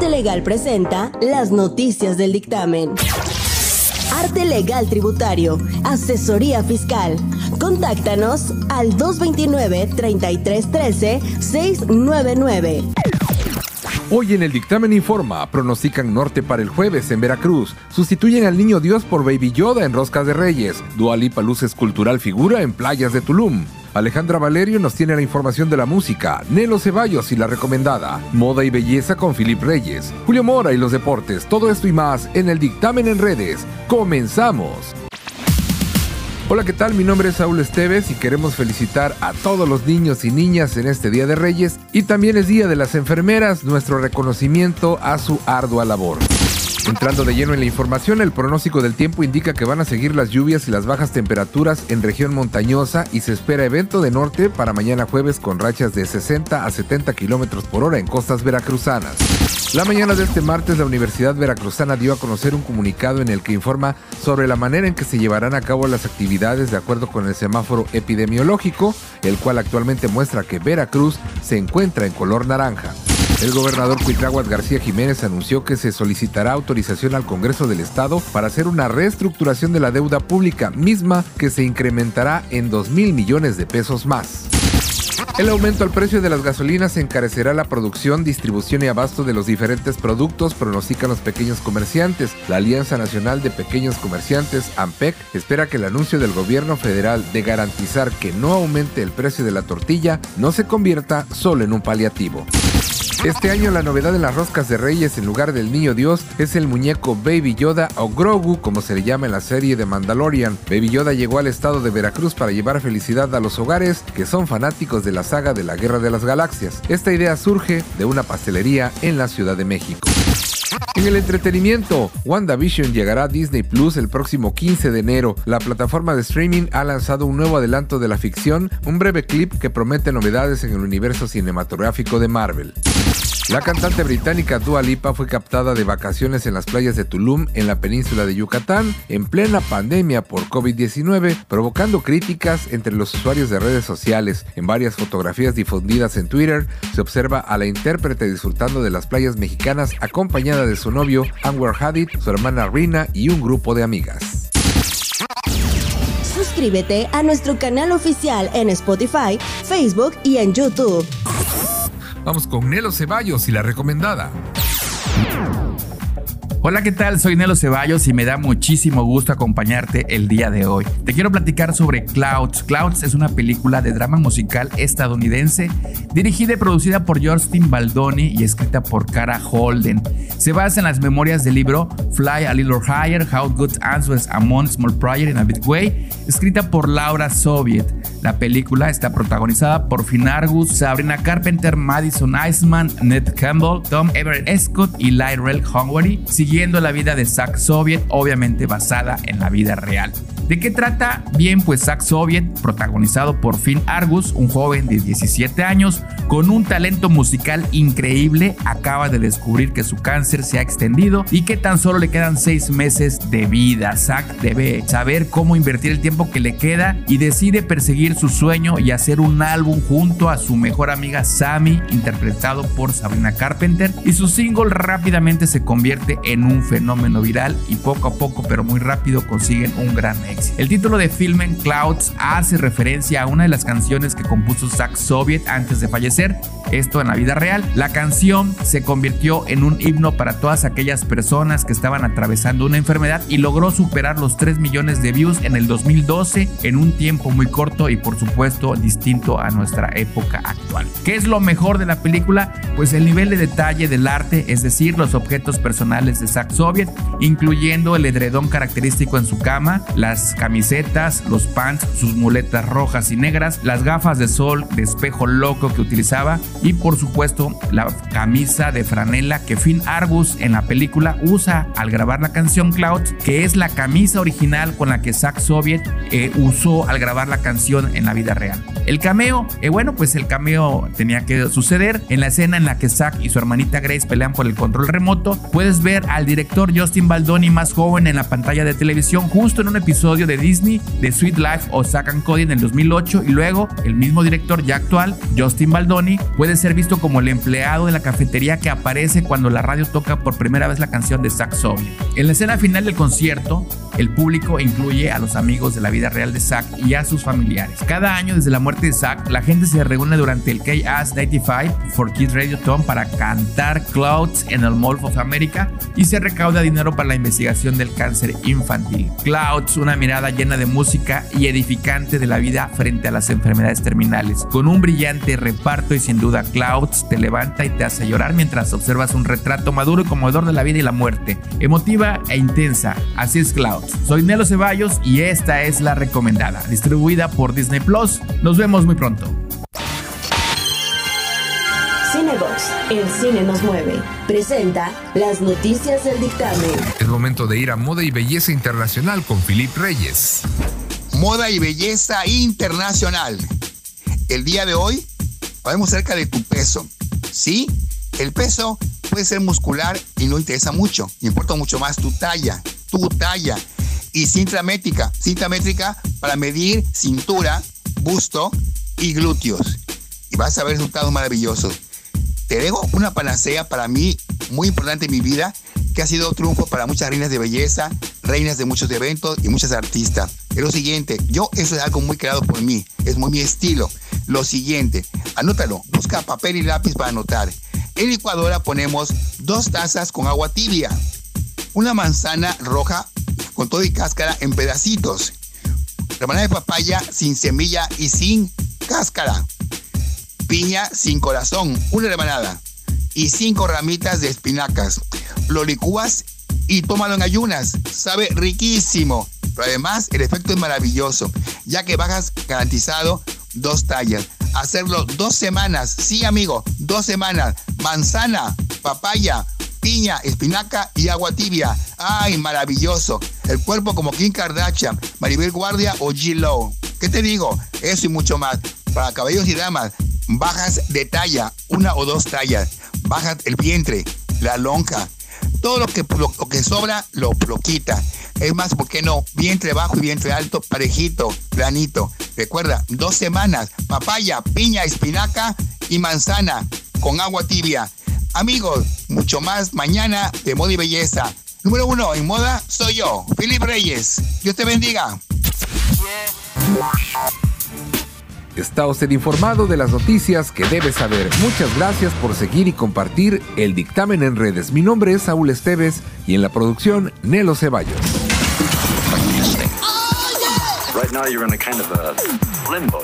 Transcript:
Arte Legal presenta las noticias del dictamen. Arte Legal Tributario, Asesoría Fiscal. Contáctanos al 229-3313-699. Hoy en el dictamen informa, pronostican norte para el jueves en Veracruz, sustituyen al niño Dios por Baby Yoda en Roscas de Reyes, Dualipa Luces Cultural figura en playas de Tulum. Alejandra Valerio nos tiene la información de la música, Nelo Ceballos y la recomendada, Moda y Belleza con Filip Reyes, Julio Mora y los deportes, todo esto y más en el dictamen en redes. ¡Comenzamos! Hola, ¿qué tal? Mi nombre es Saúl Esteves y queremos felicitar a todos los niños y niñas en este Día de Reyes y también es Día de las Enfermeras, nuestro reconocimiento a su ardua labor. Entrando de lleno en la información, el pronóstico del tiempo indica que van a seguir las lluvias y las bajas temperaturas en región montañosa y se espera evento de norte para mañana jueves con rachas de 60 a 70 kilómetros por hora en costas veracruzanas. La mañana de este martes, la Universidad Veracruzana dio a conocer un comunicado en el que informa sobre la manera en que se llevarán a cabo las actividades de acuerdo con el semáforo epidemiológico, el cual actualmente muestra que Veracruz se encuentra en color naranja. El gobernador Cuitláhuac García Jiménez anunció que se solicitará autorización al Congreso del Estado para hacer una reestructuración de la deuda pública misma que se incrementará en 2 mil millones de pesos más. El aumento al precio de las gasolinas encarecerá la producción, distribución y abasto de los diferentes productos, pronostican los pequeños comerciantes. La Alianza Nacional de Pequeños Comerciantes, AMPEC, espera que el anuncio del gobierno federal de garantizar que no aumente el precio de la tortilla no se convierta solo en un paliativo. Este año la novedad en las roscas de Reyes en lugar del Niño Dios es el muñeco Baby Yoda o Grogu, como se le llama en la serie de Mandalorian. Baby Yoda llegó al estado de Veracruz para llevar felicidad a los hogares que son fanáticos de la saga de la Guerra de las Galaxias. Esta idea surge de una pastelería en la Ciudad de México. En el entretenimiento, WandaVision llegará a Disney Plus el próximo 15 de enero. La plataforma de streaming ha lanzado un nuevo adelanto de la ficción, un breve clip que promete novedades en el universo cinematográfico de Marvel. La cantante británica Dua Lipa fue captada de vacaciones en las playas de Tulum, en la península de Yucatán, en plena pandemia por COVID-19, provocando críticas entre los usuarios de redes sociales. En varias fotografías difundidas en Twitter, se observa a la intérprete disfrutando de las playas mexicanas acompañada de su novio Anwar Hadid, su hermana Rina y un grupo de amigas. Suscríbete a nuestro canal oficial en Spotify, Facebook y en YouTube. Vamos con Nelo Ceballos y la recomendada. Hola, ¿qué tal? Soy Nelo Ceballos y me da muchísimo gusto acompañarte el día de hoy. Te quiero platicar sobre Clouds. Clouds es una película de drama musical estadounidense dirigida y producida por Justin Baldoni y escrita por Cara Holden. Se basa en las memorias del libro Fly a Little Higher, How Good Answers Among Small Prayer in a Big Way, escrita por Laura Soviet. La película está protagonizada por Finn Argus, Sabrina Carpenter, Madison Iceman, Ned Campbell, Tom Everett Scott y Lyrell Hungary, siguiendo la vida de Zack Soviet, obviamente basada en la vida real. ¿De qué trata? Bien, pues Zack Soviet, protagonizado por Finn Argus, un joven de 17 años con un talento musical increíble, acaba de descubrir que su cáncer se ha extendido y que tan solo le quedan 6 meses de vida. Zack debe saber cómo invertir el tiempo que le queda y decide perseguir su sueño y hacer un álbum junto a su mejor amiga Sammy, interpretado por Sabrina Carpenter, y su single rápidamente se convierte en un fenómeno viral y poco a poco, pero muy rápido, consiguen un gran éxito. El título de Filmen Clouds hace referencia a una de las canciones que compuso Zack Soviet antes de fallecer, esto en la vida real. La canción se convirtió en un himno para todas aquellas personas que estaban atravesando una enfermedad y logró superar los 3 millones de views en el 2012 en un tiempo muy corto y por supuesto distinto a nuestra época actual. ¿Qué es lo mejor de la película? Pues el nivel de detalle del arte, es decir, los objetos personales de Zack Soviet, incluyendo el edredón característico en su cama, las camisetas, los pants, sus muletas rojas y negras, las gafas de sol de espejo loco que utilizaba y por supuesto la camisa de franela que Finn Argus en la película usa al grabar la canción Clouds, que es la camisa original con la que Zack Soviet eh, usó al grabar la canción en la vida real. El cameo, eh, bueno, pues el cameo tenía que suceder en la escena en la que Zack y su hermanita Grace pelean por el control remoto. Puedes ver al director Justin Baldoni más joven en la pantalla de televisión justo en un episodio de Disney de Sweet Life o Zack and Cody en el 2008 y luego el mismo director ya actual, Justin Baldoni, puede ser visto como el empleado de la cafetería que aparece cuando la radio toca por primera vez la canción de Zack Soviet. En la escena final del concierto, el público incluye a los amigos de la vida real de Zack y a sus familiares. Cada año desde la muerte de Zack, la gente se reúne durante el K-Ass 95 for Kids Radio Tom para cantar Clouds en el Mall of America y se recauda dinero para la investigación del cáncer infantil. Clouds, una mirada llena de música y edificante de la vida frente a las enfermedades terminales. Con un brillante reparto y sin duda Clouds te levanta y te hace llorar mientras observas un retrato maduro y conmovedor de la vida y la muerte. Emotiva e intensa, así es Clouds. Soy Nelo Ceballos y esta es la recomendada, distribuida por Disney Plus. Nos vemos muy pronto. Cinebox, el cine nos mueve, presenta las noticias del dictamen. Es momento de ir a Moda y Belleza Internacional con Filip Reyes. Moda y Belleza Internacional. El día de hoy hablamos acerca de tu peso. ¿Sí? El peso puede ser muscular y no interesa mucho. Importa mucho más tu talla, tu talla y cinta métrica. Cinta métrica para medir cintura, busto y glúteos. Y vas a ver resultados maravillosos. Te dejo una panacea para mí muy importante en mi vida, que ha sido triunfo para muchas reinas de belleza, reinas de muchos eventos y muchas artistas. Es lo siguiente, yo eso es algo muy creado por mí, es muy mi estilo. Lo siguiente, anótalo, busca papel y lápiz para anotar. En licuadora ponemos dos tazas con agua tibia, una manzana roja con todo y cáscara en pedacitos. Rebanada de papaya sin semilla y sin cáscara. Piña sin corazón, una rebanada. Y cinco ramitas de espinacas. Lo licúas y tómalo en ayunas. Sabe riquísimo. Pero además el efecto es maravilloso, ya que bajas garantizado dos tallas. Hacerlo dos semanas. Sí, amigo, dos semanas. Manzana, papaya, piña, espinaca y agua tibia. ¡Ay, maravilloso! El cuerpo como Kim Kardashian, Maribel Guardia o G. Lowe. ¿Qué te digo? Eso y mucho más. Para caballos y damas, bajas de talla, una o dos tallas. Bajas el vientre, la lonja. Todo lo que, lo, que sobra lo, lo quita. Es más, ¿por qué no? Vientre bajo y vientre alto, parejito, planito. Recuerda, dos semanas, papaya, piña, espinaca y manzana con agua tibia. Amigos, mucho más mañana de moda y belleza. Número uno en moda soy yo, Philip Reyes. Dios te bendiga. Está usted informado de las noticias que debe saber. Muchas gracias por seguir y compartir el dictamen en redes. Mi nombre es Saúl Esteves y en la producción Nelo Ceballos. Right now you're in a kind of a limbo.